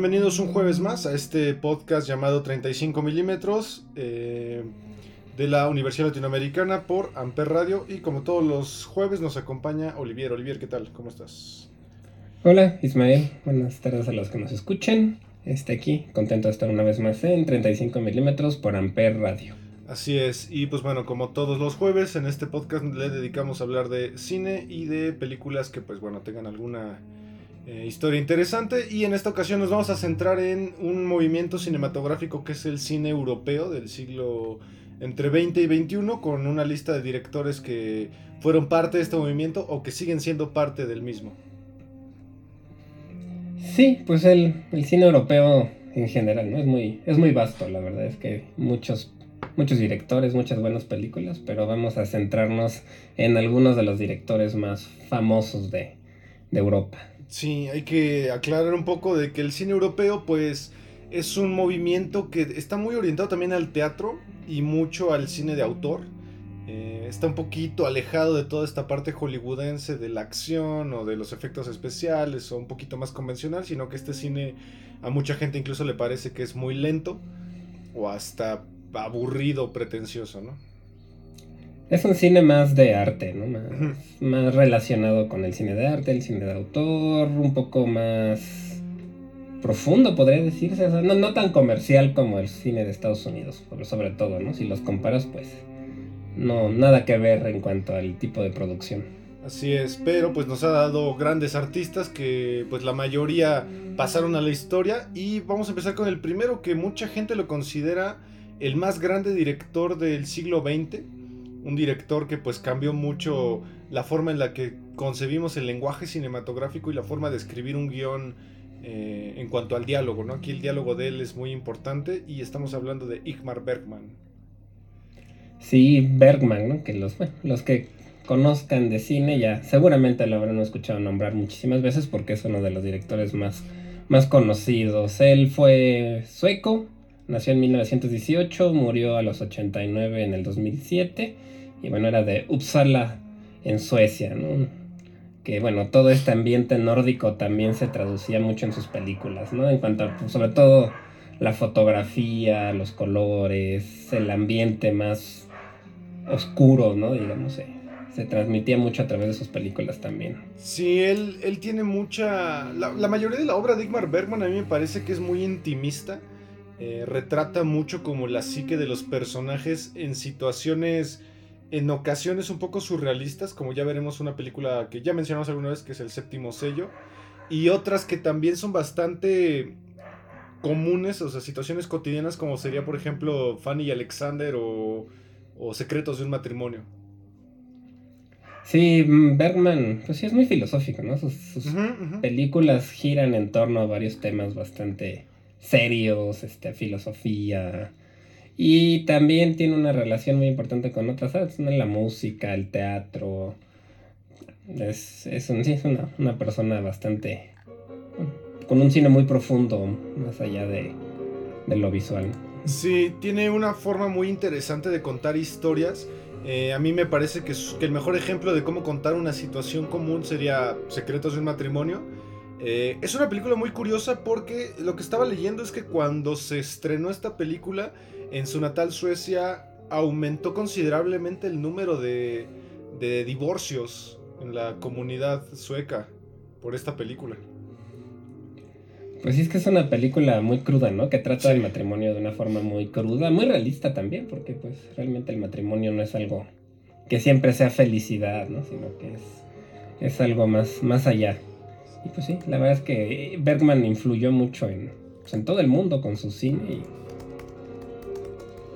Bienvenidos un jueves más a este podcast llamado 35 milímetros eh, de la Universidad Latinoamericana por Amper Radio y como todos los jueves nos acompaña Olivier. Olivier, ¿qué tal? ¿Cómo estás? Hola Ismael, buenas tardes a los que nos escuchen. Este aquí, contento de estar una vez más en 35 milímetros por Amper Radio. Así es, y pues bueno, como todos los jueves en este podcast le dedicamos a hablar de cine y de películas que pues bueno tengan alguna eh, historia interesante y en esta ocasión nos vamos a centrar en un movimiento cinematográfico que es el cine europeo del siglo entre 20 y 21 con una lista de directores que fueron parte de este movimiento o que siguen siendo parte del mismo. Sí, pues el, el cine europeo en general, ¿no? Es muy, es muy vasto, la verdad es que muchos, muchos directores, muchas buenas películas, pero vamos a centrarnos en algunos de los directores más famosos de, de Europa. Sí, hay que aclarar un poco de que el cine europeo pues es un movimiento que está muy orientado también al teatro y mucho al cine de autor. Eh, está un poquito alejado de toda esta parte hollywoodense de la acción o de los efectos especiales o un poquito más convencional, sino que este cine a mucha gente incluso le parece que es muy lento o hasta aburrido, pretencioso, ¿no? Es un cine más de arte, ¿no? Más, más, relacionado con el cine de arte, el cine de autor, un poco más profundo, podría decirse. O sea, no, no, tan comercial como el cine de Estados Unidos, sobre todo, ¿no? Si los comparas, pues no, nada que ver en cuanto al tipo de producción. Así es, pero pues nos ha dado grandes artistas que pues la mayoría pasaron a la historia y vamos a empezar con el primero que mucha gente lo considera el más grande director del siglo XX un director que pues cambió mucho la forma en la que concebimos el lenguaje cinematográfico y la forma de escribir un guion eh, en cuanto al diálogo, ¿no? Aquí el diálogo de él es muy importante y estamos hablando de Igmar Bergman. Sí, Bergman, ¿no? Que los, los que conozcan de cine ya seguramente lo habrán escuchado nombrar muchísimas veces porque es uno de los directores más, más conocidos. Él fue sueco, nació en 1918, murió a los 89 en el 2007 y bueno, era de Uppsala en Suecia, ¿no? Que bueno, todo este ambiente nórdico también se traducía mucho en sus películas, ¿no? En cuanto a, sobre todo la fotografía, los colores, el ambiente más oscuro, ¿no? Digamos, se transmitía mucho a través de sus películas también. Sí, él, él tiene mucha... La, la mayoría de la obra de Igmar Bergman a mí me parece que es muy intimista. Eh, retrata mucho como la psique de los personajes en situaciones en ocasiones un poco surrealistas, como ya veremos una película que ya mencionamos alguna vez, que es El séptimo sello, y otras que también son bastante comunes, o sea, situaciones cotidianas, como sería, por ejemplo, Fanny y Alexander o, o Secretos de un matrimonio. Sí, Bergman, pues sí, es muy filosófico, ¿no? Sus, sus uh -huh, uh -huh. películas giran en torno a varios temas bastante serios, este, filosofía, y también tiene una relación muy importante con otras artes, la música, el teatro. Es, es, un, es una, una, persona bastante. con un cine muy profundo, más allá de, de lo visual. Sí, tiene una forma muy interesante de contar historias. Eh, a mí me parece que, que, el mejor ejemplo de cómo contar una situación común sería Secretos de un matrimonio. Eh, es una película muy curiosa porque lo que estaba leyendo es que cuando se estrenó esta película en su natal Suecia aumentó considerablemente el número de, de divorcios en la comunidad sueca por esta película. Pues sí, es que es una película muy cruda, ¿no? Que trata sí. del matrimonio de una forma muy cruda, muy realista también, porque pues realmente el matrimonio no es algo que siempre sea felicidad, ¿no? Sino que es, es algo más, más allá. Y pues sí, la verdad es que Bergman influyó mucho en, pues, en todo el mundo con su cine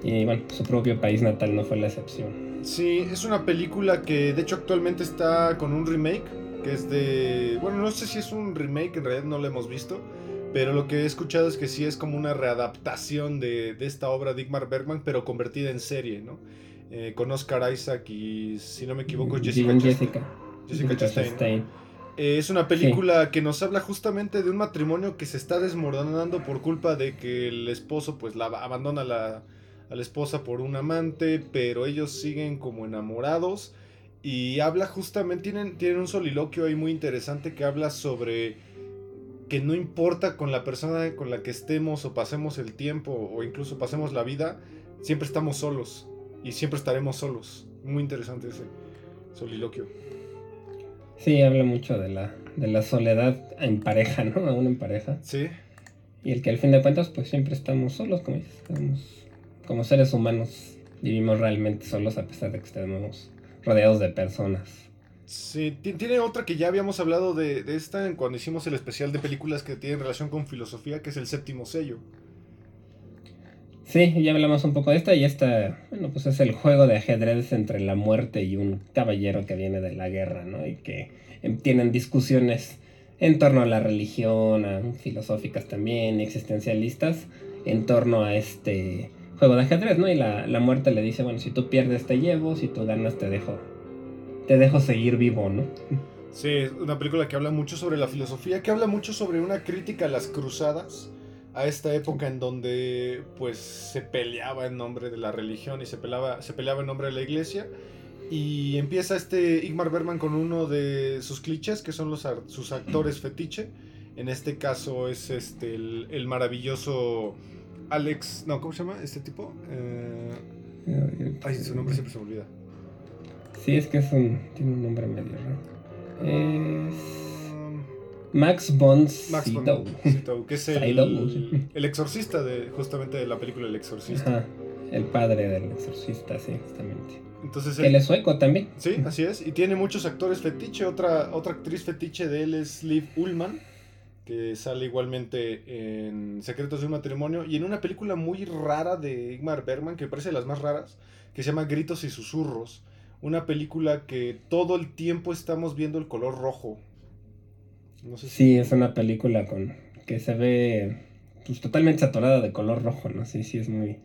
y Y bueno, su propio país natal no fue la excepción. Sí, es una película que de hecho actualmente está con un remake, que es de... Bueno, no sé si es un remake, en realidad no lo hemos visto, pero lo que he escuchado es que sí es como una readaptación de, esta obra de Igmar Bergman, pero convertida en serie, ¿no? Eh, con Oscar Isaac y, si no me equivoco, Jessica, Jessica. Jessica Chastain. Eh, es una película que nos habla justamente de un matrimonio que se está desmoronando por culpa de que el esposo pues la abandona a la, a la esposa por un amante, pero ellos siguen como enamorados y habla justamente, tienen, tienen un soliloquio ahí muy interesante que habla sobre que no importa con la persona con la que estemos o pasemos el tiempo o incluso pasemos la vida, siempre estamos solos y siempre estaremos solos. Muy interesante ese soliloquio. Sí, habla mucho de la, de la soledad en pareja, ¿no? Aún en pareja. Sí. Y el que al fin de cuentas, pues siempre estamos solos, como dices. como seres humanos, vivimos realmente solos a pesar de que estemos rodeados de personas. Sí, tiene otra que ya habíamos hablado de, de esta cuando hicimos el especial de películas que tienen relación con filosofía, que es el séptimo sello. Sí, ya hablamos un poco de esta y esta, bueno, pues es el juego de ajedrez entre la muerte y un caballero que viene de la guerra, ¿no? Y que em, tienen discusiones en torno a la religión, a, filosóficas también, existencialistas, en torno a este juego de ajedrez, ¿no? Y la, la, muerte le dice, bueno, si tú pierdes te llevo, si tú ganas te dejo, te dejo seguir vivo, ¿no? Sí, una película que habla mucho sobre la filosofía, que habla mucho sobre una crítica a las cruzadas a esta época en donde pues se peleaba en nombre de la religión y se peleaba, se peleaba en nombre de la iglesia. Y empieza este Igmar Berman con uno de sus clichés, que son los, sus actores fetiche. En este caso es este el, maravilloso Alex... No, ¿cómo se llama este tipo? Eh, ay, su nombre siempre se olvida. Sí, es que es un, tiene un nombre medio raro. Es... Max von Sydow. que es el, el, exorcista de justamente de la película El Exorcista. el padre del exorcista, sí, justamente. Entonces, él, es sueco también. Sí, así es. Y tiene muchos actores fetiche. Otra, otra actriz fetiche de él es Liv Ullman, que sale igualmente en Secretos de un matrimonio y en una película muy rara de Igmar Bergman, que parece de las más raras, que se llama Gritos y Susurros. Una película que todo el tiempo estamos viendo el color rojo Sí, es una película con que se ve pues, totalmente saturada de color rojo, ¿no? Sí, sí, es muy,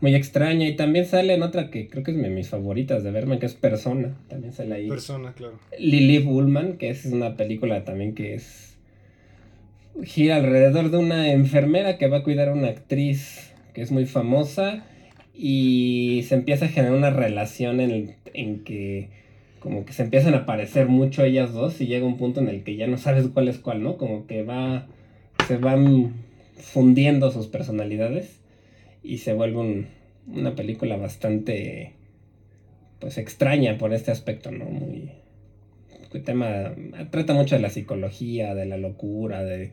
muy extraña. Y también sale en otra que creo que es de mis favoritas de verme, que es Persona. También sale ahí. Persona, claro. Lily Bullman, que es una película también que es. gira alrededor de una enfermera que va a cuidar a una actriz que es muy famosa. Y se empieza a generar una relación en, en que como que se empiezan a parecer mucho ellas dos y llega un punto en el que ya no sabes cuál es cuál, ¿no? Como que va, se van fundiendo sus personalidades y se vuelve una película bastante, pues extraña por este aspecto, ¿no? Muy, tema, trata mucho de la psicología, de la locura, de,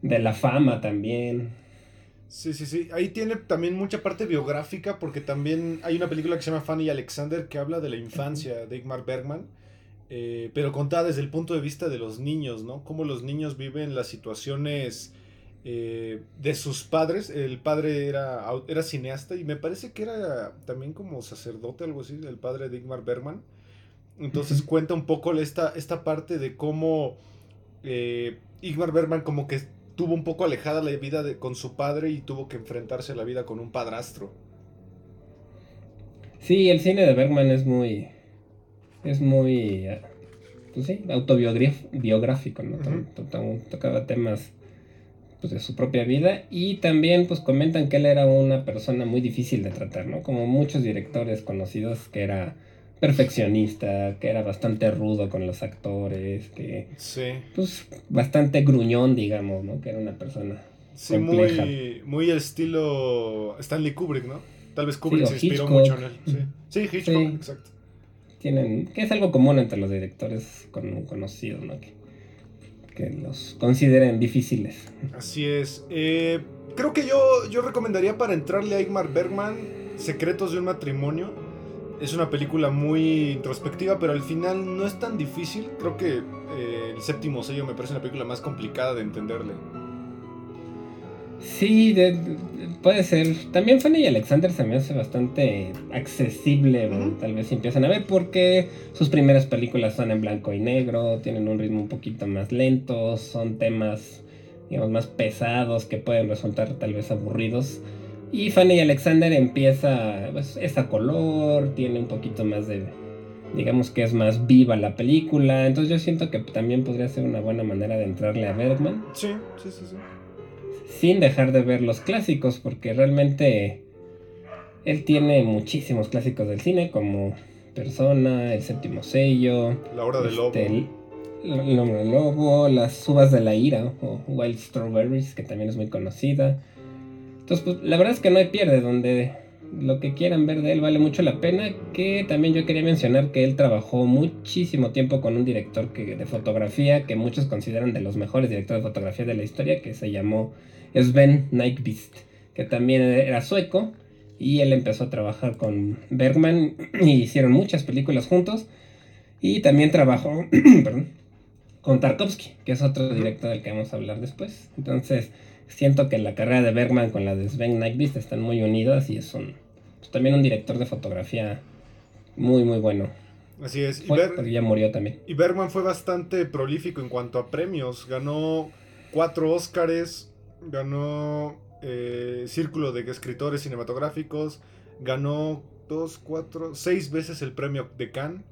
de la fama también. Sí, sí, sí. Ahí tiene también mucha parte biográfica porque también hay una película que se llama Fanny Alexander que habla de la infancia de Igmar Bergman, eh, pero contada desde el punto de vista de los niños, ¿no? Cómo los niños viven las situaciones eh, de sus padres. El padre era, era cineasta y me parece que era también como sacerdote, algo así, el padre de Igmar Bergman. Entonces cuenta un poco esta, esta parte de cómo eh, Igmar Bergman como que tuvo un poco alejada la vida de, con su padre y tuvo que enfrentarse a la vida con un padrastro. Sí, el cine de Bergman es muy. Es muy. Pues sí, autobiográfico, ¿no? Tocaba temas pues, de su propia vida y también pues comentan que él era una persona muy difícil de tratar, ¿no? Como muchos directores conocidos que era perfeccionista, que era bastante rudo con los actores, que sí. pues bastante gruñón, digamos, ¿no? Que era una persona sí, muy muy el estilo Stanley Kubrick, ¿no? Tal vez Kubrick se inspiró mucho en él. Sí, sí Hitchcock, exacto. Tienen, que es algo común entre los directores conocidos, ¿no? Que, que los consideren difíciles. Así es. Eh, creo que yo, yo recomendaría para entrarle a Igmar Bergman Secretos de un matrimonio es una película muy introspectiva, pero al final no es tan difícil. Creo que eh, el séptimo sello me parece una película más complicada de entenderle. Sí, puede ser. También Fanny y Alexander se me hace bastante accesible, tal vez si empiezan a ver, porque sus primeras películas son en blanco y negro, tienen un ritmo un poquito más lento, son temas, digamos, más pesados que pueden resultar tal vez aburridos. Y Fanny Alexander empieza, pues, es a color, tiene un poquito más de, digamos que es más viva la película, entonces yo siento que también podría ser una buena manera de entrarle a Bergman. Sí, sí, sí, sí sin dejar de ver los clásicos, porque realmente él tiene muchísimos clásicos del cine, como Persona, El Séptimo Sello, La Hora del Lobo. Este, el, Hombre Lobo, Las Uvas de la Ira, o Wild Strawberries, que también es muy conocida. Entonces, pues, la verdad es que no hay pierde, donde lo que quieran ver de él vale mucho la pena. Que también yo quería mencionar que él trabajó muchísimo tiempo con un director que, de fotografía que muchos consideran de los mejores directores de fotografía de la historia, que se llamó Sven Nykvist, que también era sueco. Y él empezó a trabajar con Bergman y hicieron muchas películas juntos. Y también trabajó con Tarkovsky, que es otro director del que vamos a hablar después. Entonces, siento que la carrera de Bergman con la de Sven Nykvist están muy unidas y es un, también un director de fotografía muy, muy bueno. Así es. y ya murió también. Y Bergman fue bastante prolífico en cuanto a premios. Ganó cuatro Óscares, ganó eh, Círculo de Escritores Cinematográficos, ganó dos, cuatro, seis veces el premio de Cannes,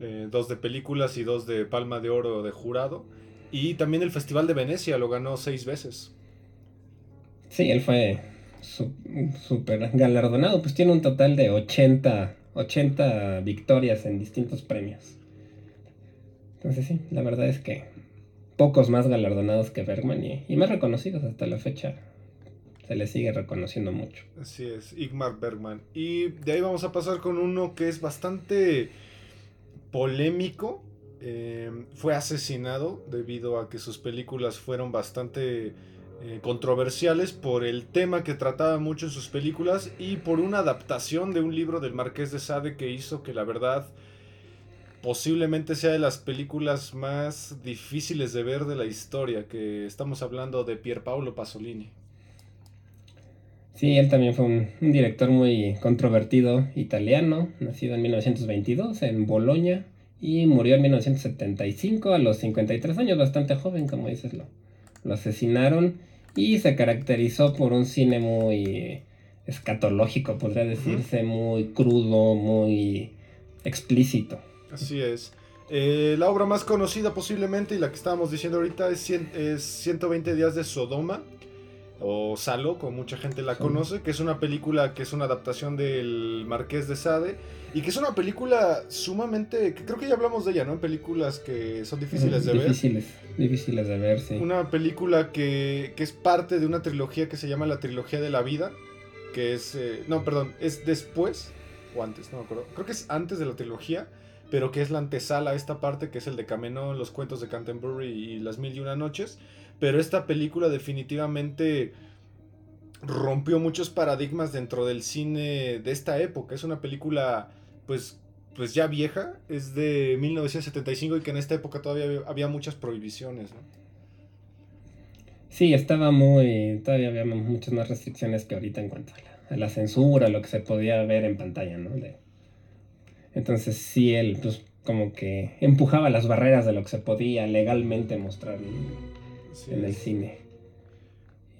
eh, dos de películas y dos de Palma de Oro de jurado. Y también el Festival de Venecia lo ganó seis veces. Sí, él fue súper galardonado, pues tiene un total de 80, 80 victorias en distintos premios. Entonces sí, la verdad es que pocos más galardonados que Bergman y, más reconocidos hasta la fecha. Se le sigue reconociendo mucho. Así es, Igmar Bergman. Y de ahí vamos a pasar con uno que es bastante polémico. Eh, fue asesinado debido a que sus películas fueron bastante eh, controversiales por el tema que trataba mucho en sus películas y por una adaptación de un libro del Marqués de Sade que hizo que la verdad posiblemente sea de las películas más difíciles de ver de la historia, que estamos hablando de Pierpaolo Pasolini. Sí, él también fue un, director muy controvertido italiano, nacido en 1922 en Bolonia y murió en 1975 a los 53 años, bastante joven, como dices, lo asesinaron y se caracterizó por un cine muy escatológico, podría decirse, muy crudo, muy explícito. Así es. Eh, la obra más conocida posiblemente y la que estábamos diciendo ahorita es, es 120 días de Sodoma o Salo, como mucha gente la conoce, que es una película que es una adaptación del Marqués de Sade y que es una película sumamente, creo que ya hablamos de ella, ¿no? En películas que son difíciles de ver. Difíciles de ver, sí. Una película que, que, es parte de una trilogía que se llama la trilogía de la vida, que es, eh, no, perdón, es después o antes, no me acuerdo, creo que es antes de la trilogía, pero que es la antesala a esta parte, que es el de Camenón, los cuentos de Canterbury y las mil y una noches pero esta película definitivamente rompió muchos paradigmas dentro del cine de esta época. Es una película, pues, pues ya vieja, es de 1975 y que en esta época todavía había muchas prohibiciones, ¿no? Sí, estaba muy. Todavía había muchas más restricciones que ahorita en cuanto a la, censura, lo que se podía ver en pantalla, ¿no? entonces, sí, él, pues, como que empujaba las barreras de lo que se podía legalmente mostrar en el cine.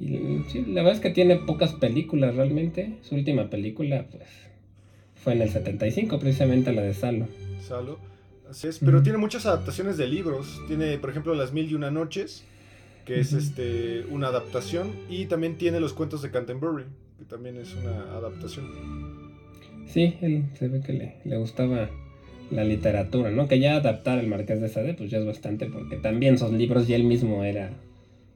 Y la verdad es que tiene pocas películas realmente. Su última película, pues, fue en el 75, precisamente la de Salo. Salo, así es. Pero tiene muchas adaptaciones de libros. Tiene, por ejemplo, Las Mil y Una Noches, que es este una adaptación. Y también tiene Los Cuentos de Canterbury, que también es una adaptación. Sí, él se ve que le, le gustaba la literatura, ¿no? Que ya adaptar el Marqués de Sade, pues ya es bastante, porque también sus libros y él mismo era,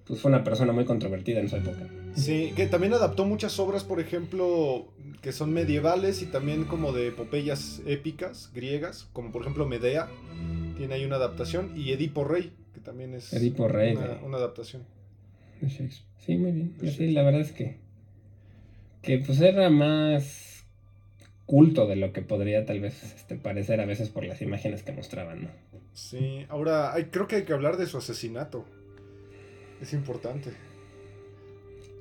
pues fue una persona muy controvertida en su época. Sí, que también adaptó muchas obras, por ejemplo, que son medievales y también como de epopeyas épicas griegas, como por ejemplo Medea, tiene ahí una adaptación, y Edipo Rey, que también es Edipo Rey, una, una adaptación. Sí, muy bien. Sí, la verdad es que, que pues era más culto de lo que podría tal vez este, parecer a veces por las imágenes que mostraban, ¿no? Sí, ahora hay, creo que hay que hablar de su asesinato. Es importante.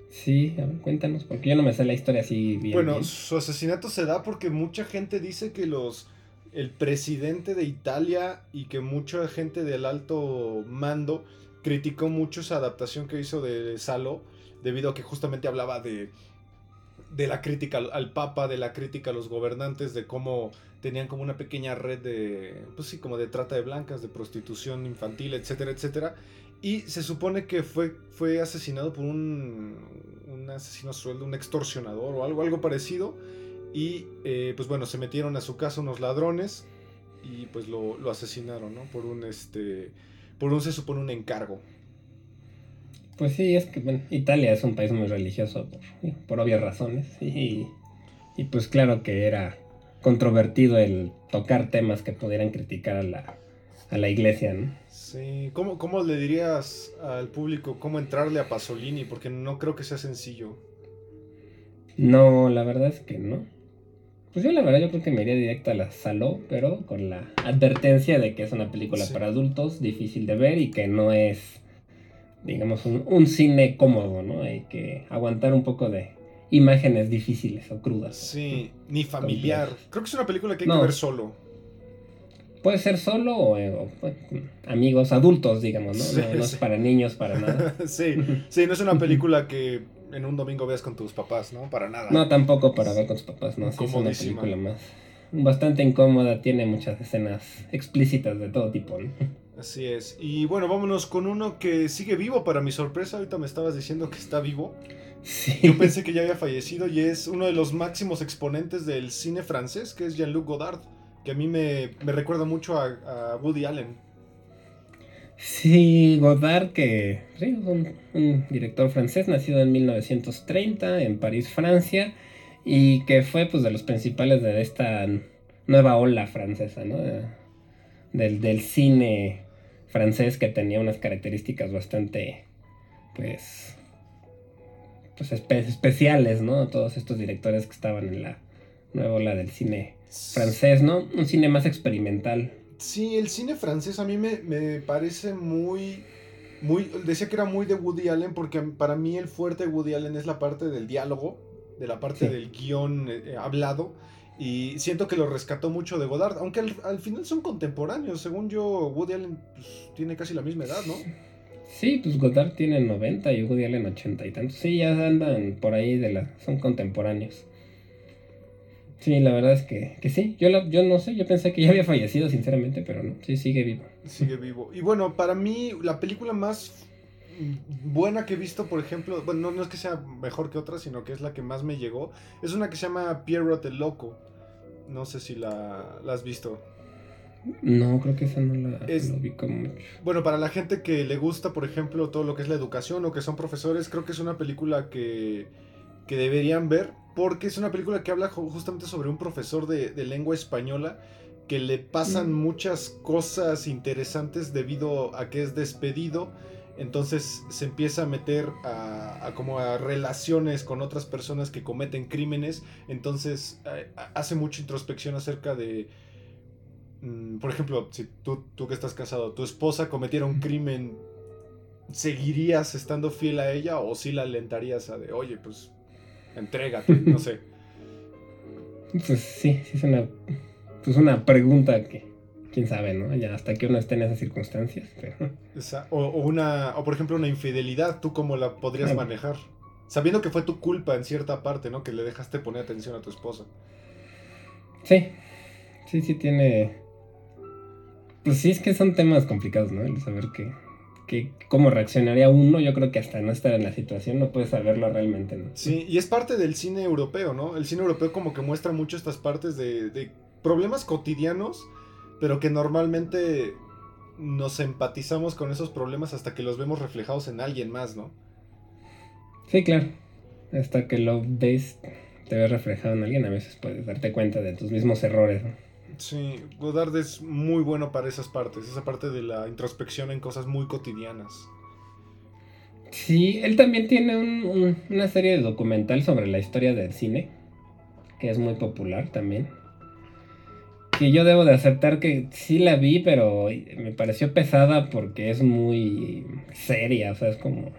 Sí, cuéntanos, porque yo no me sé la historia así bien. Bueno, su asesinato se da porque mucha gente dice que los el presidente de Italia y que mucha gente del alto mando criticó mucho esa adaptación que hizo de Salo, debido a que justamente hablaba de, de la crítica al, Papa, de la crítica a los gobernantes, de cómo tenían como una pequeña red de, pues sí, como de trata de blancas, de prostitución infantil, etcétera, etcétera. Y se supone que fue, fue asesinado por un, un asesino sueldo, un extorsionador o algo, algo parecido. Y eh, pues bueno, se metieron a su casa unos ladrones y pues lo, lo asesinaron, ¿no? Por un, este, por un, se supone, un encargo. Pues sí, es que bueno, Italia es un país muy religioso por, obvias razones. Y, y, pues claro que era controvertido el tocar temas que pudieran criticar a la, a la iglesia, ¿no? Sí, ¿Cómo, ¿cómo le dirías al público cómo entrarle a Pasolini? Porque no creo que sea sencillo. No, la verdad es que no. Pues yo la verdad yo creo que me iría directo a la Saló, pero con la advertencia de que es una película para adultos, difícil de ver y que no es, digamos, un, cine cómodo, ¿no? Hay que aguantar un poco de imágenes difíciles o crudas. Sí, ni familiar. Creo que es una película que hay que ver solo. Puede ser solo o, eh, amigos adultos, digamos, ¿no? no, es para niños, para nada. sí, sí, no es una película que en un domingo veas con tus papás, ¿no? Para nada. No, tampoco para ver con tus papás, ¿no? Sí, es una película más. Bastante incómoda, tiene muchas escenas explícitas de todo tipo, ¿no? Así es. Y bueno, vámonos con uno que sigue vivo para mi sorpresa. Ahorita me estabas diciendo que está vivo. Sí. Yo pensé que ya había fallecido y es uno de los máximos exponentes del cine francés, que es Jean-Luc Godard, que a mí me, recuerda mucho a Woody Allen. Sí, Godard, que sí, un, un, director francés, nacido en 1930 en París, Francia, y que fue pues de los principales de esta nueva ola francesa, ¿no? del, del, cine francés que tenía unas características bastante, pues, pues especiales, ¿no? Todos estos directores que estaban en la nueva ola del cine francés, ¿no? Un cine más experimental. Sí, el cine francés a mí me, parece muy, muy... Decía que era muy de Woody Allen porque para mí el fuerte de Woody Allen es la parte del diálogo, de la parte del guion eh, eh, hablado. Y siento que lo rescató mucho de Godard, aunque al, final son contemporáneos. Según yo, Woody Allen pues, tiene casi la misma edad, ¿no? Sí, pues Godard tiene 90 y Woody Allen 80 y tantos. Sí, ya andan por ahí de la... son contemporáneos. Sí, la verdad es que, sí. Yo, yo no sé, yo pensé que ya había fallecido, sinceramente, pero no. Sí, sigue vivo. Sigue vivo. Y bueno, para mí, la película más buena que he visto, por ejemplo, bueno, no, es que sea mejor que otra, sino que es la que más me llegó, es una que se llama Pierrot el Loco. No sé si la, has visto. No, creo que esa no la, vi como mucho. Bueno, para la gente que le gusta, por ejemplo, todo lo que es la educación o que son profesores, creo que es una película que, que deberían ver porque es una película que habla justamente sobre un profesor de, lengua española que le pasan mm. muchas cosas interesantes debido a que es despedido. Entonces se empieza a meter a, como a relaciones con otras personas que cometen crímenes. Entonces eh, hace mucha introspección acerca de, mm, por ejemplo, si tú, tú que estás casado, tu esposa cometiera un crimen, ¿seguirías estando fiel a ella o si la alentarías a de, oye, pues entrégate, no sé. Pues sí, sí es una, pues una pregunta que quién sabe, ¿no? Ya hasta que uno esté en esas circunstancias. O, una, o por ejemplo una infidelidad, ¿tú cómo la podrías manejar? Sabiendo que fue tu culpa en cierta parte, ¿no? Que le dejaste poner atención a tu esposa. Sí, sí, sí tiene... Pues sí, es que son temas complicados, ¿no? El saber que cómo reaccionaría uno, yo creo que hasta no estar en la situación no puedes saberlo realmente, ¿no? Sí, y es parte del cine europeo, ¿no? El cine europeo como que muestra mucho estas partes de, problemas cotidianos, pero que normalmente nos empatizamos con esos problemas hasta que los vemos reflejados en alguien más, ¿no? Sí, claro. Hasta que lo ves, te ves reflejado en alguien, a veces puedes darte cuenta de tus mismos errores, ¿no? Sí, Godard es muy bueno para esas partes, esa parte de la introspección en cosas muy cotidianas. Sí, él también tiene una serie de documental sobre la historia del cine, que es muy popular también. Que yo debo de aceptar que sí la vi, pero me pareció pesada porque es muy seria, o sea, es como...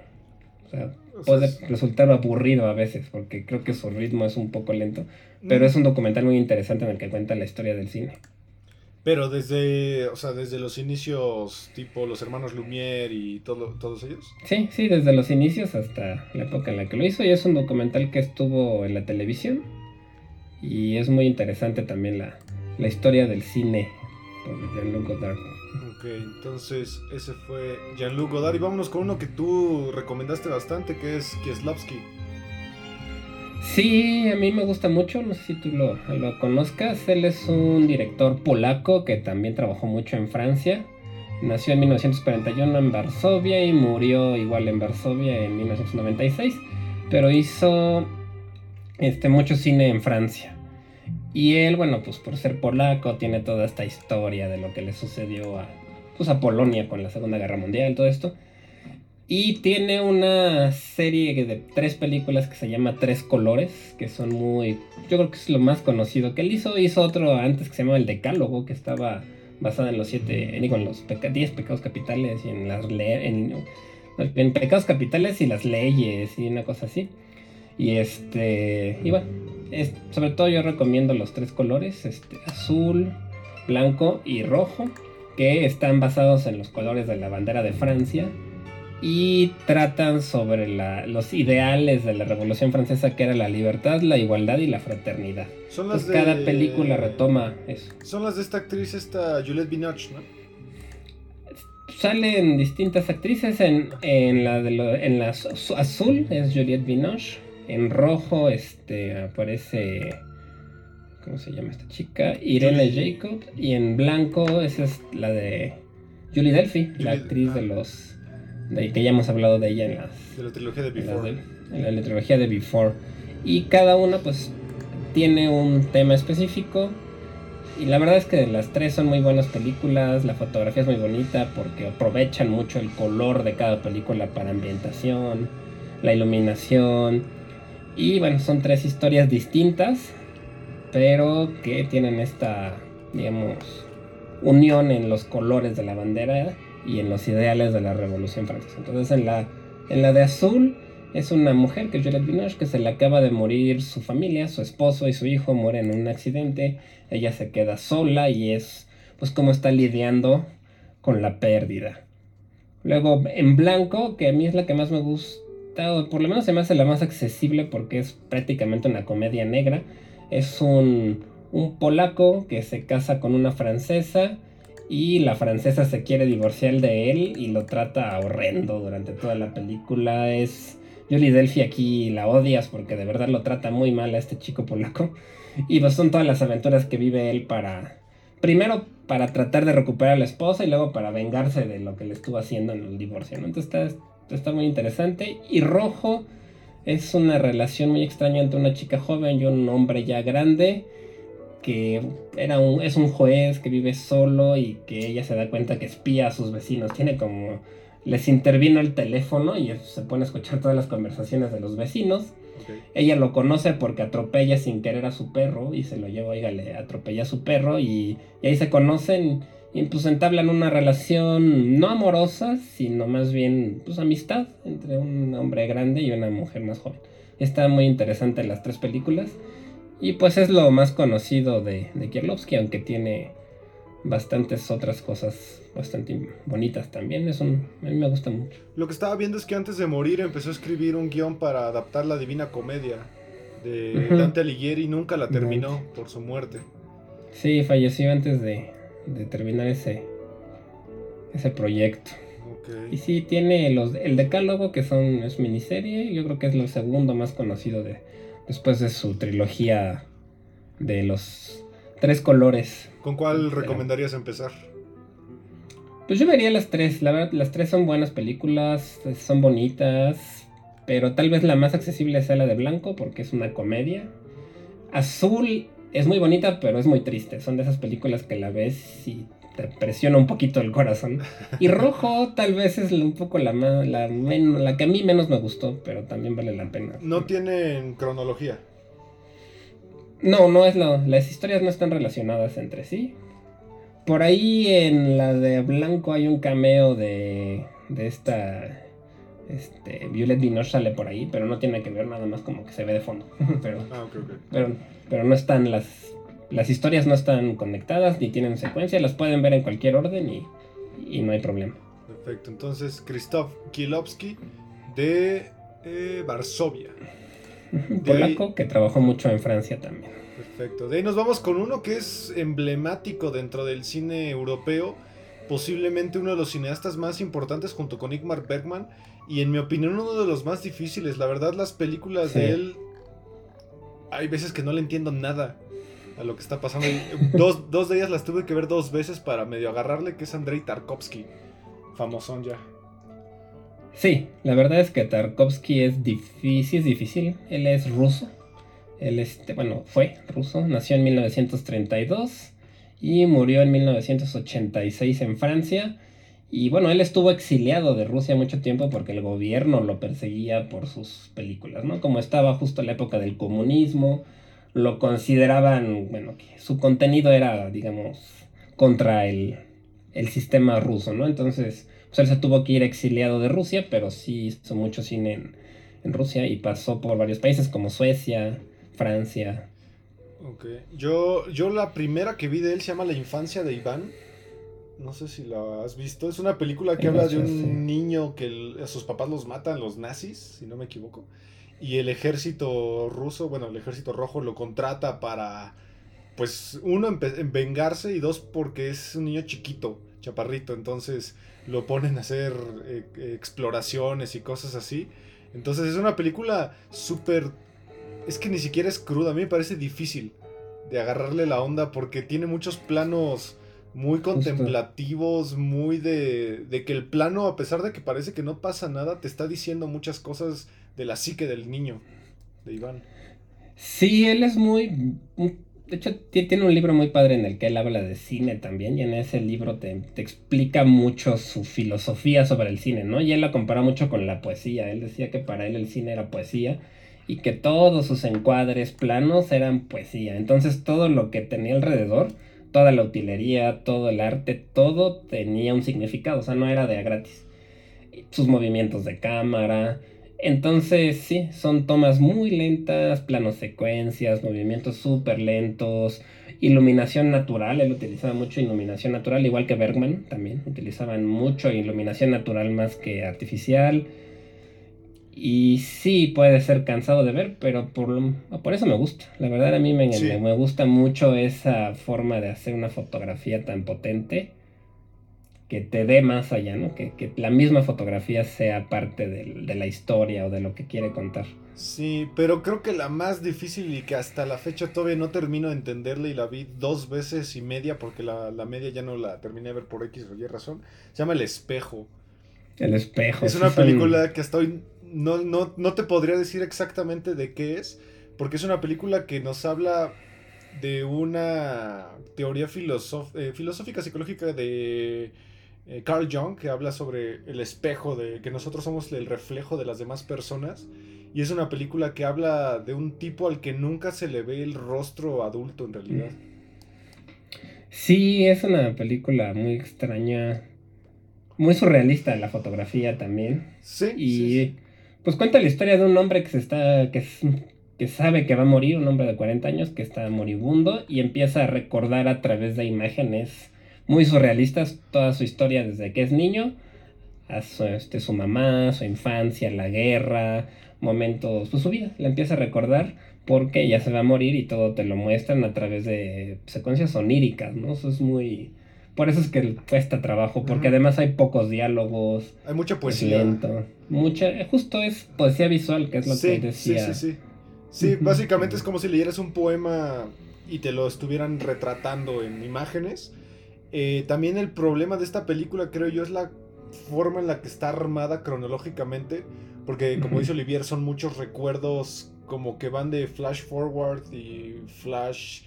puede resultar aburrido a veces, porque creo que su ritmo es un poco lento, pero mm. es un documental muy interesante en el que cuenta la historia del cine. Pero desde, o sea, desde los inicios, tipo los hermanos Lumière y todo, todos ellos. Sí, sí, desde los inicios hasta la época en la que lo hizo. Y es un documental que estuvo en la televisión. Y es muy interesante también la, la historia del cine por Jean-Luc Godard. Ok, entonces ese fue Jean-Luc Godard. Y vámonos con uno que tú recomendaste bastante, que es Kieslowski. Sí, a mí me gusta mucho, no sé si tú lo, lo, conozcas. Él es un director polaco que también trabajó mucho en Francia. Nació en 1941 en Varsovia y murió igual en Varsovia en 1996. Pero hizo este, mucho cine en Francia. Y él, bueno, pues por ser polaco, tiene toda esta historia de lo que le sucedió a, pues a Polonia con la Segunda Guerra Mundial, todo esto. Y tiene una serie de tres películas que se llama Tres Colores, que son muy... Yo creo que es lo más conocido que él hizo. Hizo otro antes que se llamaba El Decálogo, que estaba basado en los siete... Digo, en los diez pecados capitales y en las... En, en pecados capitales y las leyes y una cosa así. Y este... Y bueno, sobre todo yo recomiendo los tres colores, este, azul, blanco y rojo, que están basados en los colores de la bandera de Francia y tratan sobre los ideales de la Revolución Francesa, que era la libertad, la igualdad y la fraternidad. Son las de... Cada película retoma eso. Son las de esta actriz, esta Juliette Binoche, ¿no? Salen distintas actrices en, la de en la azul es Juliette Binoche, en rojo este aparece ¿cómo se llama esta chica? Irene Jacob y en blanco esa es la de Julie Delphi, la actriz de los de que ya hemos hablado de ella en las de la trilogía de Before. en la, trilogía de Before. Y cada una pues tiene un tema específico. Y la verdad es que las tres son muy buenas películas la fotografía es muy bonita porque aprovechan mucho el color de cada película para ambientación la iluminación y bueno son tres historias distintas pero que tienen esta digamos unión en los colores de la bandera y en los ideales de la Revolución Francesa. Entonces en la, en la de azul es una mujer que es Juliette Binoche que se le acaba de morir su familia, su esposo y su hijo mueren en un accidente, ella se queda sola y es pues como está lidiando con la pérdida. Luego en blanco, que a mí es la que más me gusta, por lo menos se me hace la más accesible porque es prácticamente una comedia negra, es un, un polaco que se casa con una francesa, y la francesa se quiere divorciar de él y lo trata horrendo durante toda la película. Es Julie Delphi aquí la odias porque de verdad lo trata muy mal a este chico polaco. Y pues son todas las aventuras que vive él para... Primero para tratar de recuperar a la esposa y luego para vengarse de lo que le estuvo haciendo en el divorcio. Entonces está, está muy interesante. Y Rojo es una relación muy extraña entre una chica joven y un hombre ya grande que era un, es un juez que vive solo y que ella se da cuenta que espía a sus vecinos. Tiene como... Les intervino el teléfono y se pone a escuchar todas las conversaciones de los vecinos. Ella lo conoce porque atropella sin querer a su perro y se lo lleva, oiga, le atropella a su perro y, ahí se conocen y pues entablan una relación no amorosa, sino más bien pues amistad entre un hombre grande y una mujer más joven. Está muy interesante las tres películas. Y pues es lo más conocido de, de Kierlovsky, aunque tiene bastantes otras cosas bastante bonitas también. Es un, a mí me gusta mucho. Lo que estaba viendo es que antes de morir empezó a escribir un guion para adaptar la Divina Comedia de Dante Alighieri y nunca la terminó por su muerte. Sí, falleció antes de, de terminar ese, ese proyecto. Y sí, tiene los, el decálogo, que son, es miniserie, yo creo que es lo segundo más conocido de, después de su trilogía de los tres colores. ¿Con cuál recomendarías empezar? Pues yo vería las tres, la verdad, las tres son buenas películas, son bonitas, pero tal vez la más accesible sea la de blanco porque es una comedia. Azul es muy bonita, pero es muy triste, son de esas películas que la ves y te presiona un poquito el corazón. Y rojo tal vez es un poco la, la, la que a mí menos me gustó, pero también vale la pena. ¿No tienen cronología? No, no es lo. Las historias no están relacionadas entre sí. Por ahí en la de Blanco hay un cameo de, de esta Este, Violet Binoche sale por ahí, pero no tiene que ver nada más como que se ve de fondo. pero, Ah, ok, ok. pero, pero no están las, las historias no están conectadas ni tienen secuencia, las pueden ver en cualquier orden y, y no hay problema. Perfecto. Entonces, Krzysztof Kiełowski de eh, Varsovia. Ahí- Polaco que trabajó mucho en Francia también. Perfecto. De ahí nos vamos con uno que es emblemático dentro del cine europeo. Posiblemente uno de los cineastas más importantes junto con Ingmar Bergman. Y en mi opinión uno de los más difíciles. La verdad las películas Sí. de él... Hay veces que no le entiendo nada a lo que está pasando. Y dos, dos de ellas las tuve que ver dos veces para medio agarrarle, que es Andrei Tarkovsky. Famosón ya. Sí, la verdad es que Tarkovsky es difícil, es difícil. Él es ruso. Él este, bueno, fue ruso, nació en 1932 y murió en 1986 en Francia. Y bueno, él estuvo exiliado de Rusia mucho tiempo porque el gobierno lo perseguía por sus películas, ¿no? Como estaba justo en la época del comunismo, lo consideraban, bueno, su contenido era, digamos, contra el, el sistema ruso, ¿no? Entonces, pues él se tuvo que ir exiliado de Rusia, pero sí hizo mucho cine en, en Rusia y pasó por varios países como Suecia, Francia. Ok. Yo, yo la primera que vi de él se llama La infancia de Iván. No sé si la has visto. Es una película que habla de un niño que el- a sus papás los matan los nazis, si no me equivoco. Y el ejército ruso, bueno, el ejército rojo lo contrata para, pues, uno, en vengarse y dos, porque es un niño chiquito, chaparrito. Entonces lo ponen a hacer eh, exploraciones y cosas así. Entonces es una película súper... Es que ni siquiera es cruda, a mí me parece difícil de agarrarle la onda porque tiene muchos planos muy contemplativos, muy de, de que el plano, a pesar de que parece que no pasa nada, te está diciendo muchas cosas de la psique del niño, de Iván. Sí, él es muy... De hecho, ti- tiene un libro muy padre en el que él habla de cine también, y en ese libro te, te explica mucho su filosofía sobre el cine, ¿no? Y él la compara mucho con la poesía. Él decía que para él el cine era poesía y que todos sus encuadres planos eran poesía. Entonces todo lo que tenía alrededor, toda la utilería, todo el arte, todo tenía un significado, o sea, no era de gratis. Sus movimientos de cámara, entonces, sí, son tomas muy lentas, planos secuencias, movimientos súper lentos, iluminación natural, él utilizaba mucho iluminación natural, igual que Bergman también, utilizaban mucho iluminación natural más que artificial. Y sí, puede ser cansado de ver, pero por, por eso me gusta. La verdad a mí me, Sí. me, me gusta mucho esa forma de hacer una fotografía tan potente que te dé más allá, ¿no? Que, que la misma fotografía sea parte del- de la historia o de lo que quiere contar. Sí, pero creo que la más difícil y que hasta la fecha todavía no termino de entenderla y la vi dos veces y media porque la, la media ya no la terminé de ver por X o Y razón, se llama El Espejo. El espejo. Es sí una son- película que hasta hoy no, no, no te podría decir exactamente de qué es, porque es una película que nos habla de una teoría filosof- eh, filosófica, psicológica de eh, Carl Jung, que habla sobre el espejo, de que nosotros somos el reflejo de las demás personas. Y es una película que habla de un tipo al que nunca se le ve el rostro adulto en realidad. Sí, es una película muy extraña, muy surrealista la fotografía también. Sí, Y sí, sí. Pues cuenta la historia de un hombre que se está, que, que sabe que va a morir, un hombre de 40 años que está moribundo y empieza a recordar a través de imágenes muy surrealistas toda su historia desde que es niño, a su, este, su mamá, su infancia, la guerra, momentos, pues su vida, la empieza a recordar porque ya se va a morir y todo te lo muestran a través de secuencias oníricas, ¿no? Eso es muy... Por eso es que cuesta trabajo, porque además hay pocos diálogos, Hay mucha es poesía. lento. Mucha, justo es poesía visual, que es lo que decía. sí, sí, sí. Sí, básicamente es como si leyeras un poema y te lo estuvieran retratando en imágenes. Eh, también el problema de esta película, creo yo, es la forma en la que está armada cronológicamente. Porque, como dice Olivier, son muchos recuerdos como que van de flash forward y flash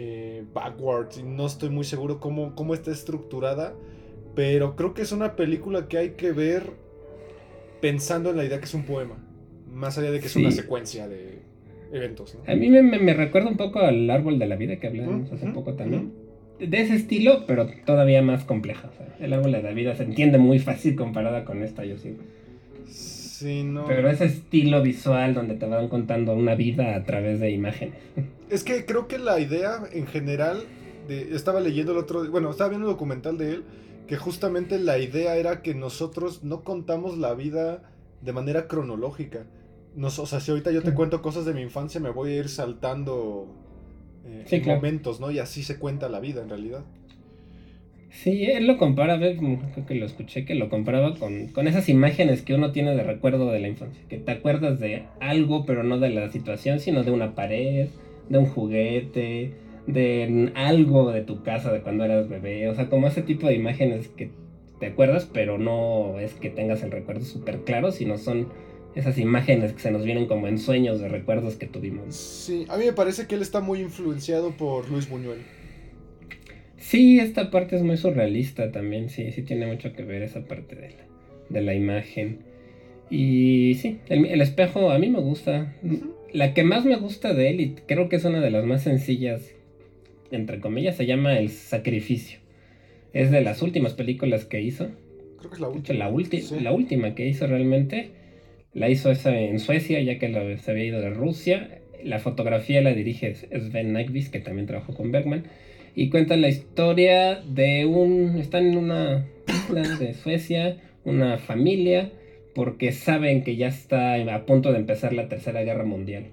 eh, backwards. Y no estoy muy seguro cómo, cómo está estructurada. Pero creo que es una película que hay que ver pensando en la idea que es un poema. Más allá de que es una secuencia de eventos. ¿no? A mí me, me- me recuerda un poco al árbol de la vida que hablamos hace poco también. De ese estilo, pero todavía más compleja. o sea, el árbol de la vida se entiende muy fácil comparada con esta, yo sigo. Sí, no. Pero ese estilo visual donde te van contando una vida a través de imágenes. Es que creo que la idea en general, de, estaba leyendo el otro, bueno, estaba viendo un documental de él, que justamente la idea era que nosotros no contamos la vida de manera cronológica. Nos, o sea, si ahorita yo te cuento cosas de mi infancia, me voy a ir saltando eh, momentos, ¿no? Y así se cuenta la vida en realidad. Sí, él lo compara, creo que lo escuché, que lo comparaba con, con, esas imágenes que uno tiene de recuerdo de la infancia, que te acuerdas de algo, pero no de la situación, sino de una pared, de un juguete, de algo de tu casa de cuando eras bebé, o sea, como ese tipo de imágenes que te acuerdas, pero no es que tengas el recuerdo súper claro, sino son esas imágenes que se nos vienen como en sueños de recuerdos que tuvimos. Sí, a mí me parece que él está muy influenciado por Luis Buñuel. Sí, esta parte es muy surrealista también, sí, sí tiene mucho que ver esa parte de la, de la imagen. Y sí, el, espejo a mí me gusta. La que más me gusta de él, y creo que es una de las más sencillas, entre comillas, se llama El Sacrificio. Es de las últimas películas que hizo. Creo que es la última. La, la última que hizo realmente. La hizo esa en Suecia, ya que se había ido de Rusia. La fotografía la dirige Sven Nykvist, que también trabajó con Bergman y cuenta la historia de un... Están en una isla de Suecia, una familia, porque saben que ya está a punto de empezar la Tercera Guerra Mundial.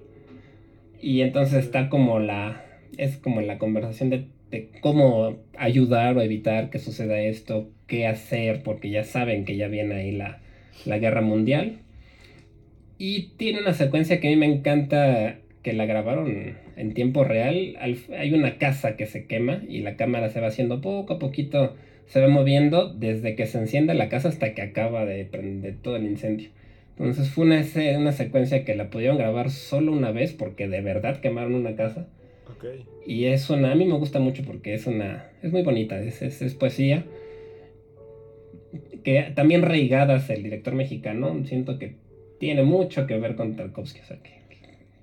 Y entonces está como la... Es como la conversación de, cómo ayudar o evitar que suceda esto, qué hacer, porque ya saben que ya viene ahí la, la guerra mundial. Y tiene una secuencia que a mí me encanta que la grabaron en tiempo real. hay una casa que se quema y la cámara se va haciendo poco a poquito, se va moviendo desde que se enciende la casa hasta que acaba de prender todo el incendio. Entonces fue una, una secuencia que la pudieron grabar solo una vez porque de verdad quemaron una casa. Y es una, a mí me gusta mucho porque es una, es muy bonita, es, es, poesía. Que también reigadas el director mexicano, siento que tiene mucho que ver con Tarkovsky. O sea que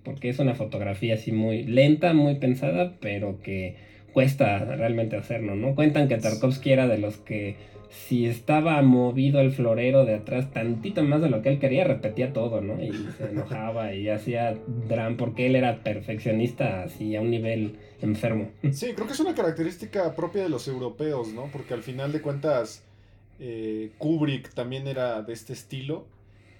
porque es una fotografía así muy lenta, muy pensada, pero que cuesta realmente hacerlo, ¿no? Cuentan que Tarkovsky era de los que si estaba movido el florero de atrás tantito más de lo que él quería, repetía todo, ¿no? Y se enojaba y hacía drama porque él era perfeccionista así a un nivel enfermo. Sí, creo que es una característica propia de los europeos, ¿no? Porque al final de cuentas eh, Kubrick también era de este estilo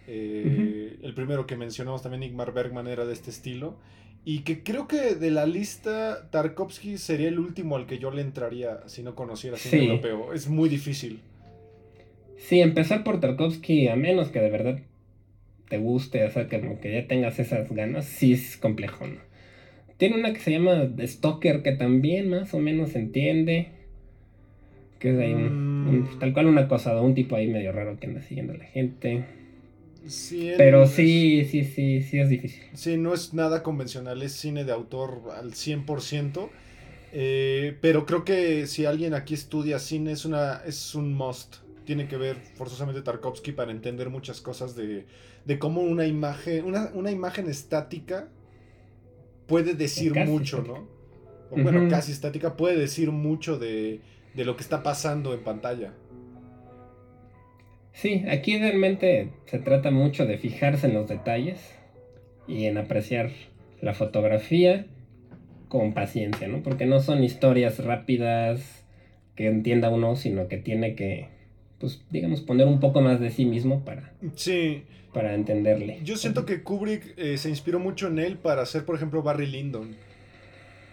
eh, el primero que mencionamos también, Igmar Bergman, era de este estilo. Y que creo que de la lista, Tarkovsky sería el último al que yo le entraría si no conociera cine europeo. Es muy difícil. Sí, empezar por Tarkovsky, a menos que de verdad te guste, o sea, que, que ya tengas esas ganas, sí es complejo, ¿no? Tiene una que se llama Stalker, que también más o menos entiende. Que es ahí un, mm. tal cual un acosado, un tipo ahí medio raro que anda siguiendo a la gente. Pero sí, sí, sí, sí es difícil. Sí, no es nada convencional, es cine de autor al 100%. Eh, pero creo que si alguien aquí estudia cine es, una, es un must. Tiene que ver forzosamente Tarkovsky para entender muchas cosas de, de cómo una imagen, una, una, imagen estática puede decir mucho, ¿no? O, bueno, casi estática puede decir mucho de, de lo que está pasando en pantalla. Sí, aquí realmente se trata mucho de fijarse en los detalles y en apreciar la fotografía con paciencia, ¿no? Porque no son historias rápidas que entienda uno, sino que tiene que, pues, digamos, poner un poco más de sí mismo para, sí. para entenderle. Yo siento que Kubrick eh, se inspiró mucho en él para hacer, por ejemplo, Barry Lyndon.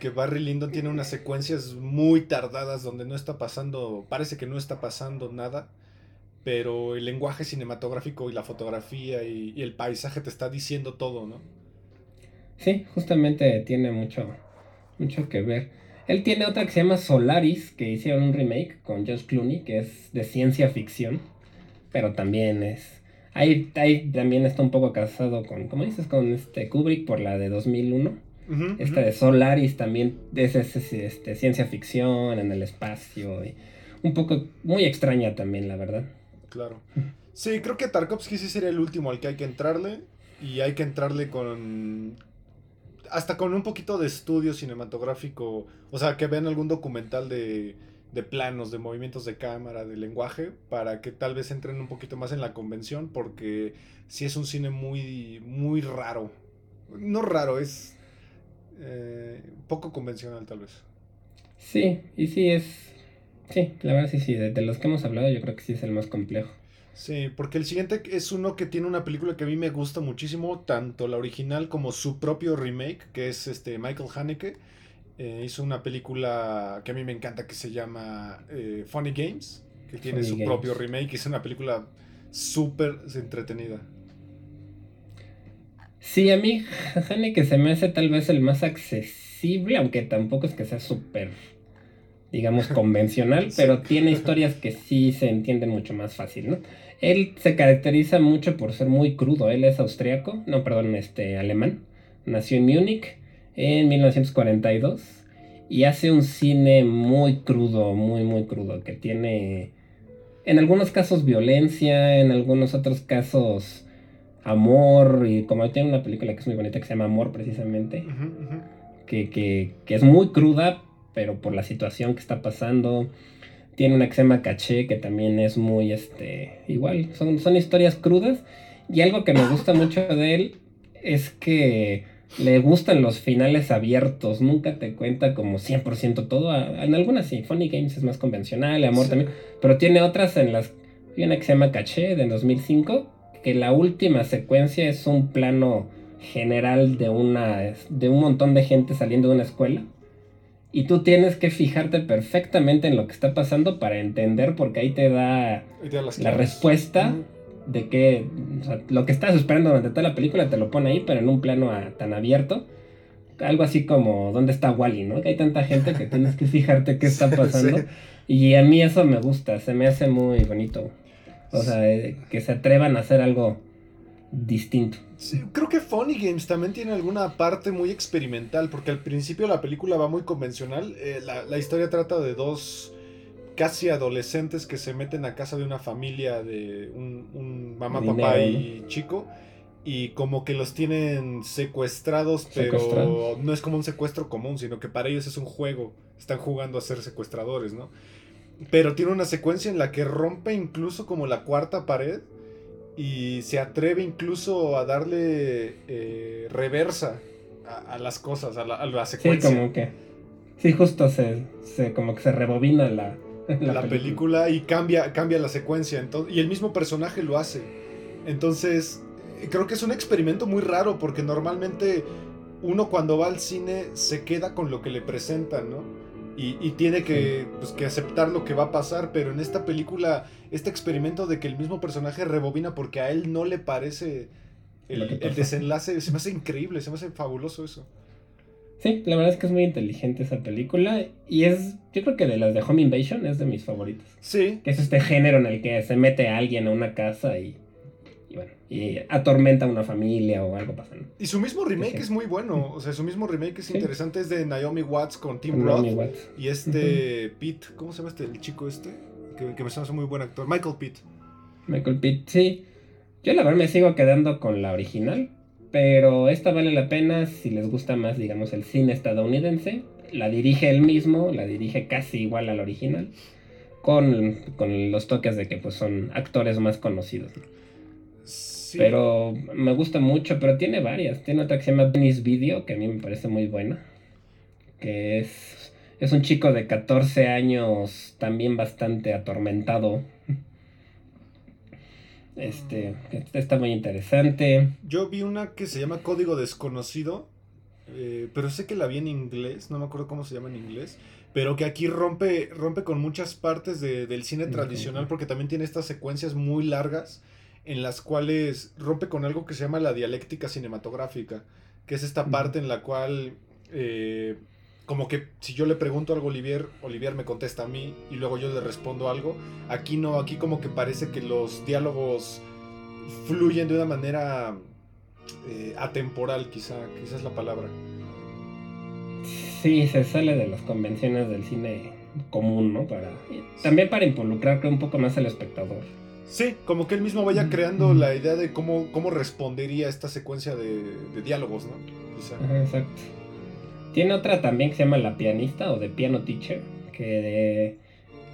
Que Barry Lyndon tiene unas secuencias muy tardadas donde no está pasando, parece que no está pasando nada pero el lenguaje cinematográfico y la fotografía y, el paisaje te está diciendo todo, ¿no? Sí, justamente tiene mucho, mucho que ver. Él tiene otra que se llama Solaris, que hicieron un remake con Josh Clooney, que es de ciencia ficción, pero también es... Ahí, ahí también está un poco casado con, ¿cómo dices? Con este Kubrick por la de 2001. Esta de Solaris también es, este, ciencia ficción en el espacio. Y un poco muy extraña también, la verdad. Claro. Sí, creo que Tarkovsky sí sería el último al que hay que entrarle. Y hay que entrarle con. Hasta con un poquito de estudio cinematográfico. O sea, que vean algún documental de, de planos, de movimientos de cámara, de lenguaje, para que tal vez entren un poquito más en la convención, porque sí es un cine muy, muy raro. No raro, es eh, poco convencional tal vez. Sí, y sí es... Sí, la verdad sí, sí, de, los que hemos hablado yo creo que sí es el más complejo. Sí, porque el siguiente es uno que tiene una película que a mí me gusta muchísimo, tanto la original como su propio remake, que es este Michael Haneke eh, hizo una película que a mí me encanta que se llama eh, Funny Games, que tiene su propio remake. Es una película súper entretenida. Sí, a mí que se me hace tal vez el más accesible, aunque tampoco es que sea súper, digamos, convencional, pero tiene historias que sí se entienden mucho más fácil, ¿no? Él se caracteriza mucho por ser muy crudo. Él es austriaco, no, perdón, este, alemán. Nació en Múnich en 1942 y hace un cine muy crudo, muy, muy crudo, que tiene en algunos casos violencia, en algunos otros casos amor, y como tiene una película que es muy bonita que se llama Amor precisamente, Que, que, que, es muy cruda, pero por la situación que está pasando. Tiene se llama Caché, que también es muy, este, igual, son, son historias crudas. Y algo que me gusta mucho de él es que le gustan los finales abiertos, nunca te cuenta como 100% todo. En algunas sí, Funny Games es más convencional, Amor también, pero tiene otras en las... Hay una que se llama Caché de 2005, que la última secuencia es un plano general de, una, de un montón de gente saliendo de una escuela. Y tú tienes que fijarte perfectamente en lo que está pasando para entender, porque ahí te da la respuesta de que lo que estás esperando durante toda la película te lo pone ahí, pero en un plano tan abierto. Algo así como ¿dónde está Wally? ¿no? Que hay tanta gente que tienes que fijarte qué está pasando. Y a mí eso me gusta, se me hace muy bonito. O sea, eh, que se atrevan a hacer algo distinto. Sí, creo que Funny Games también tiene alguna parte muy experimental, porque al principio la película va muy convencional. Eh, la, la, historia trata de dos casi adolescentes que se meten a casa de una familia de un, mamá, papá y chico. Y como que los tienen secuestrados, pero no es como un secuestro común, sino que para ellos es un juego. Están jugando a ser secuestradores, ¿no? Pero tiene una secuencia en la que rompe incluso como la cuarta pared y se atreve incluso a darle eh, reversa a, las cosas, a la, secuencia. Sí, como que. Sí, justo se, se como que se rebobina la, la, película. y cambia, cambia la secuencia. Entonces, y el mismo personaje lo hace. Entonces, eh, creo que es un experimento muy raro porque normalmente uno cuando va al cine se queda con lo que le presentan, ¿no? Y, tiene que, pues, que aceptar lo que va a pasar, pero en esta película, este experimento de que el mismo personaje rebobina porque a él no le parece el, el desenlace, se me hace increíble, se me hace fabuloso eso. Sí, la verdad es que es muy inteligente esa película y es, yo creo que de las de Home Invasion es de mis favoritos. Sí. Que es este género en el que se mete a alguien a una casa y, y bueno, y atormenta a una familia o algo pasa. Y su mismo remake es muy bueno, o sea, su mismo remake es interesante, es de Naomi Watts con Tim Roth y este Pete, ¿cómo se llama este, el chico este? Que, que me suena muy buen actor, Michael Pitt. Michael Pitt, sí. Yo la verdad me sigo quedando con la original pero esta vale la pena si les gusta más, digamos, el cine estadounidense. La dirige él mismo, la dirige casi igual al original, con, los toques de que pues, son actores más conocidos. Pero me gusta mucho, pero tiene varias. Tiene otra que se llama Venice Video, que a mí me parece muy buena. Que es, es un chico de 14 años, también bastante atormentado este, está muy interesante. Yo vi una que se llama Código Desconocido, eh, pero sé que la vi en inglés, no me acuerdo cómo se llama en inglés, pero que aquí rompe, rompe con muchas partes del cine tradicional porque también tiene estas secuencias muy largas en las cuales rompe con algo que se llama la dialéctica cinematográfica, que es esta parte en la cual eh, como que si yo le pregunto algo a Olivier, Olivier me contesta a mí y luego yo le respondo algo. Aquí no, aquí como que parece que los diálogos fluyen de una manera eh, atemporal, quizá, quizás es la palabra. Sí, se sale de las convenciones del cine común, ¿no? Para, también para involucrar un poco más al espectador. Sí, como que él mismo vaya creando la idea de cómo, cómo respondería esta secuencia de, diálogos, ¿no? exacto. Tiene otra también que se llama La Pianista o The Piano Teacher, que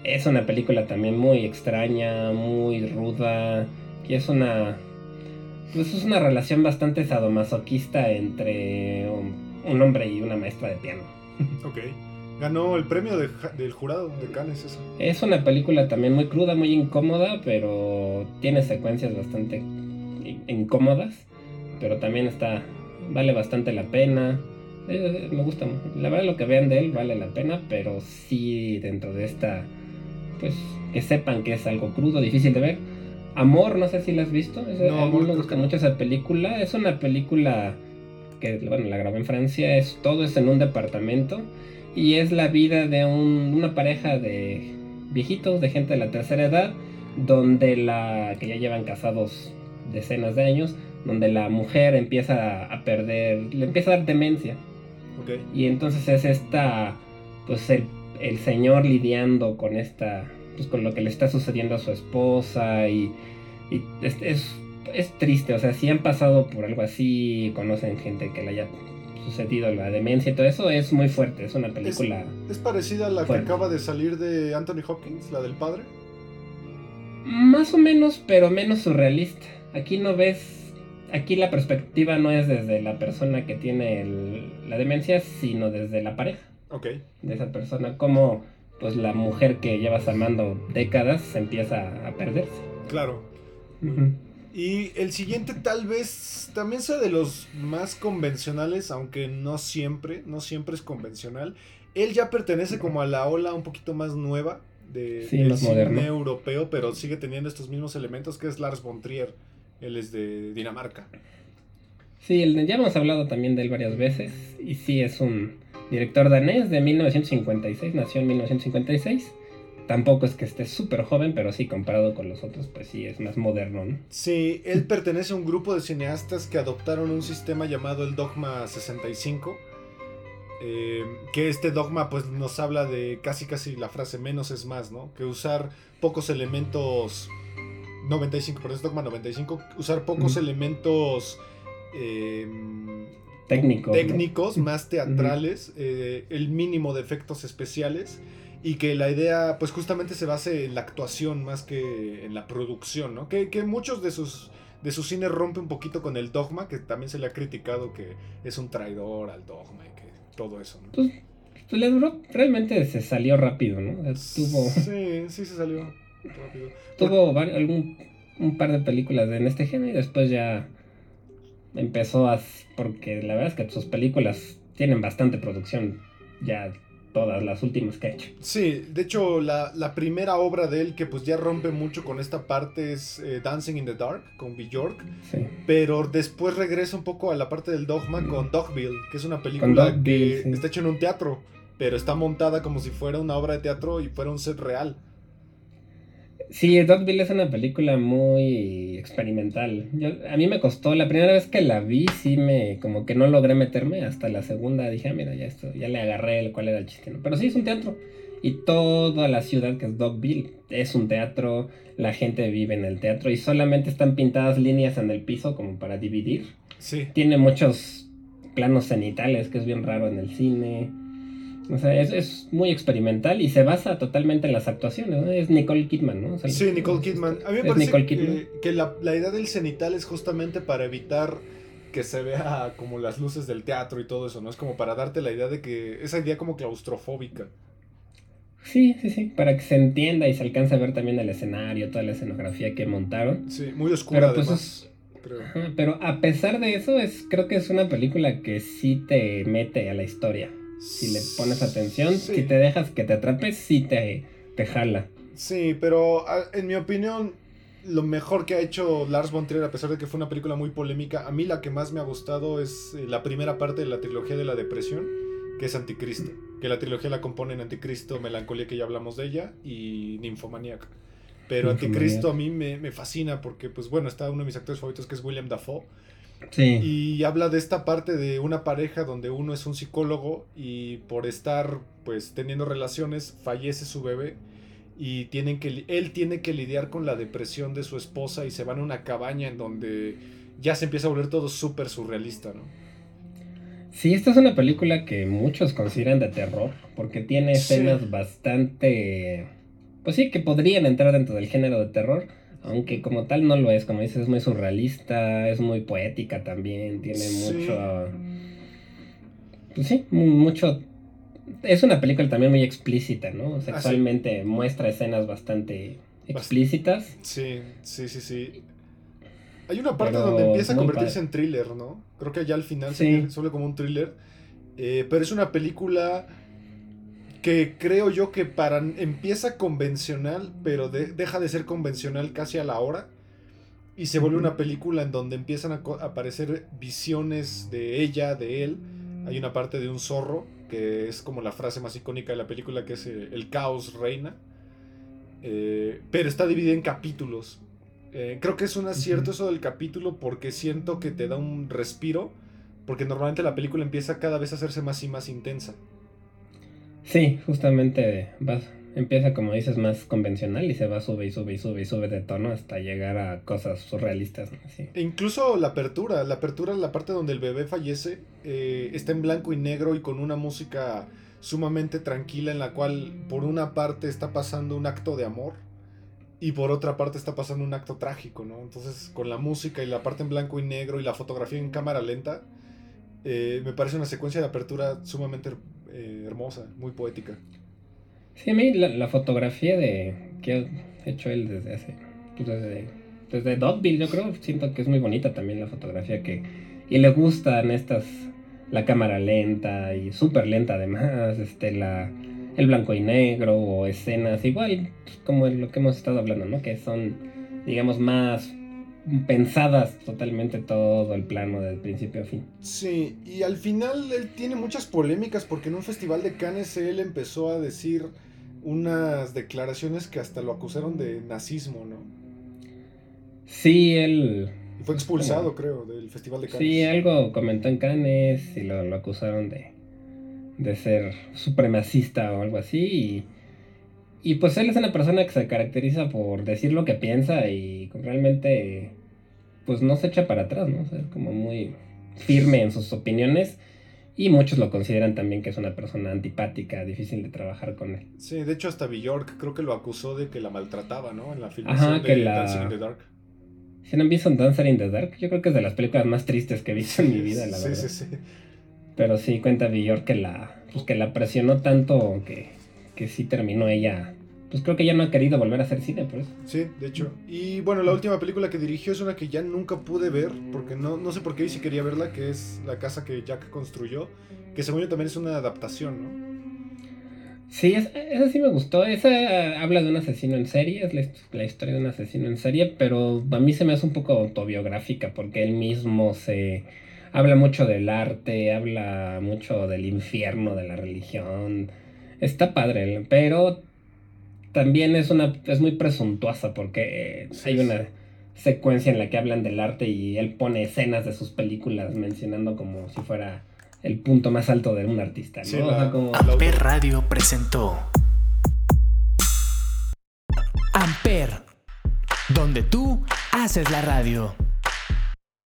es una película también muy extraña, muy ruda, y es una pues es una relación bastante sadomasoquista entre un, hombre y una maestra de piano. Ok. Ganó el premio del jurado de Cannes eso. Es una película también muy cruda, muy incómoda, pero tiene secuencias bastante incómodas, pero también está vale bastante la pena. Eh, me gusta, la verdad lo que vean de él vale la pena, pero sí dentro de esta pues que sepan que es algo crudo, difícil de ver Amor, no sé si la has visto. no, a mí me gusta mucho esa película. Es una película que, bueno, la grabé en Francia. Es, todo es en un departamento. Y es la vida de una pareja de viejitos, de gente de la tercera edad, donde la. que ya llevan casados decenas de años, donde la mujer empieza a perder. le empieza a dar demencia. Y entonces es esta. pues el, el señor lidiando con esta pues, con lo que le está sucediendo a su esposa y, es, es, triste, o sea, si han pasado por algo así, conocen gente que le haya sucedido la demencia y todo eso, es muy fuerte, es una película... ¿Es, parecida a la que acaba de salir de Anthony Hopkins, la del padre? Más o menos, pero menos surrealista. Aquí no ves, aquí la perspectiva no es desde la persona que tiene la demencia, sino desde la pareja. Ok. De esa persona, como pues la mujer que llevas amando décadas empieza a perderse. Claro. Y el siguiente tal vez también sea de los más convencionales, aunque no siempre, no siempre es convencional. Él ya pertenece como a la ola un poquito más nueva de, del cine europeo, pero sigue teniendo estos mismos elementos que es Lars von Trier. Él es de Dinamarca. Sí, ya hemos hablado también de él varias veces y sí es un director danés de 1956, nació en 1956. Tampoco es que esté súper joven, pero sí, comparado con los otros, pues sí, es más moderno, ¿no? Sí, él pertenece a un grupo de cineastas que adoptaron un sistema llamado el Dogma 65. Eh, que este dogma pues nos habla de casi casi la frase menos es más, ¿no? Que usar pocos elementos... 95, por eso dogma 95, usar pocos elementos... Eh, técnicos, más teatrales, eh, el mínimo de efectos especiales y que la idea pues justamente se base en la actuación más que en la producción, ¿no? Que, muchos de sus de su cine rompe un poquito con el dogma, que también se le ha criticado que es un traidor al dogma y que todo eso, ¿no? Pues, pues le duró, realmente se salió rápido, ¿no? Tuvo... Sí, sí se salió rápido. Tuvo algún, un par de películas en este género y después ya empezó a... porque la verdad es que sus películas tienen bastante producción ya todas las últimas que ha hecho. Sí, de hecho la, primera obra de él que pues ya rompe mucho con esta parte es eh, Dancing in the Dark con Bjork. Sí. Pero después regresa un poco a la parte del dogma con Dogville, que es una película que está hecha en un teatro, pero está montada como si fuera una obra de teatro y fuera un set real. Sí, Dogville es una película muy experimental. a mí me costó, la primera vez que la vi, sí me, como que no logré meterme. Hasta la segunda dije, ah, mira, ya esto, ya le agarré el cuál era el chiste. Pero sí es un teatro. Y toda la ciudad que es Dogville es un teatro, la gente vive en el teatro y solamente están pintadas líneas en el piso como para dividir. Sí. Tiene muchos planos cenitales, que es bien raro en el cine. O sea, es, muy experimental y se basa totalmente en las actuaciones, ¿no? Es Nicole Kidman, ¿no? sí, Nicole Kidman. A mí me parece que, la, idea del cenital es justamente para evitar que se vea como las luces del teatro y todo eso, ¿no? Es como para darte la idea de que... Esa idea como claustrofóbica. Sí, sí, sí, para que se entienda y se alcance a ver también el escenario, toda la escenografía que montaron. Sí, muy oscura pero, pues, además. pero a pesar de eso, es, creo que es una película que sí te mete a la historia. Si le pones atención, si te dejas que te atrapes, sí te, te jala. Sí, pero en mi opinión, lo mejor que ha hecho Lars von Trier, a pesar de que fue una película muy polémica, a mí la que más me ha gustado es eh, la primera parte de la trilogía de la depresión, que es Anticristo. Que la trilogía la componen Anticristo, Melancolía, que ya hablamos de ella, y Ninfomaniac. Pero Anticristo a mí me, me, fascina porque, pues bueno, está uno de mis actores favoritos que es William Dafoe. Y habla de esta parte de una pareja donde uno es un psicólogo y por estar pues teniendo relaciones fallece su bebé y tienen que él tiene que lidiar con la depresión de su esposa y se van a una cabaña en donde ya se empieza a volver todo súper surrealista, ¿no? Sí, esta es una película que muchos consideran de terror porque tiene escenas bastante pues sí, que podrían entrar dentro del género de terror, aunque como tal no lo es, como dices, es muy surrealista, es muy poética también, tiene mucho... Pues sí, mucho... Es una película también muy explícita, ¿no? Sexualmente muestra escenas bastante explícitas. Sí, sí, sí, sí. Hay una parte donde empieza a convertirse en thriller, ¿no? Creo que ya al final se suele como un thriller. Eh, pero es una película que creo yo que para empieza convencional, pero deja de ser convencional casi a la hora. Y se vuelve una película en donde empiezan a, aparecer visiones de ella, de él. Hay una parte de un zorro, que es como la frase más icónica de la película, que es eh, el caos reina. Eh, pero está dividida en capítulos. Eh, creo que es un acierto eso del capítulo porque siento que te da un respiro. Porque normalmente la película empieza cada vez a hacerse más y más intensa. Sí, justamente empieza como dices más convencional y se va sube y sube y sube y sube de tono hasta llegar a cosas surrealistas. E incluso la apertura, la apertura, la parte donde el bebé fallece, eh, está en blanco y negro y con una música sumamente tranquila en la cual por una parte está pasando un acto de amor y por otra parte está pasando un acto trágico, ¿no? Entonces con la música y la parte en blanco y negro y la fotografía en cámara lenta, eh, me parece una secuencia de apertura sumamente eh, hermosa, muy poética. Sí, a mí la, fotografía de que ha hecho él desde hace, pues desde, desde yo creo, siento que es muy bonita también la fotografía que, y le gustan estas la cámara lenta y súper lenta además, este, la, el blanco y negro o escenas igual pues, como lo que hemos estado hablando, ¿no? Que son, digamos, más pensadas totalmente todo el plano del principio a fin. Sí, y al final él tiene muchas polémicas porque en un festival de Cannes él empezó a decir unas declaraciones que hasta lo acusaron de nazismo, ¿no? Sí, él fue expulsado, creo, del Festival de Cannes. Sí, algo comentó en Cannes y lo, acusaron de, de ser supremacista o algo así. Y, y, pues él es una persona que se caracteriza por decir lo que piensa y realmente pues no se echa para atrás, ¿no? O sea, es como muy firme en sus opiniones. Y muchos lo consideran también que es una persona antipática, difícil de trabajar con él. Sí, de hecho hasta Bjork creo que lo acusó de que la maltrataba, ¿no? En la filmación de Dancing in the Dark. Si no han visto Dancer in the Dark, yo creo que es de las películas más tristes que he visto en mi vida, la verdad. Sí, sí, sí. Pero sí cuenta Bjork que la, pues, que la presionó tanto que, que sí terminó ella. Pues creo que ya no ha querido volver a hacer cine, por eso. Sí, de hecho. Y bueno, la última película que dirigió es una que ya nunca pude ver, porque no, no sé por qué y si quería verla, que es La casa que Jack construyó, que según yo también es una adaptación, ¿no? Sí, esa, sí me gustó. Esa eh, habla de un asesino en serie, es la, historia de un asesino en serie, pero a mí se me hace un poco autobiográfica porque él mismo se habla mucho del arte, habla mucho del infierno, de la religión. Está padre, pero también es una es muy presuntuosa porque hay una secuencia en la que hablan del arte y él pone escenas de sus películas mencionando como si fuera el punto más alto de un artista. ¿no? Amper Radio presentó Amper, donde tú haces la radio.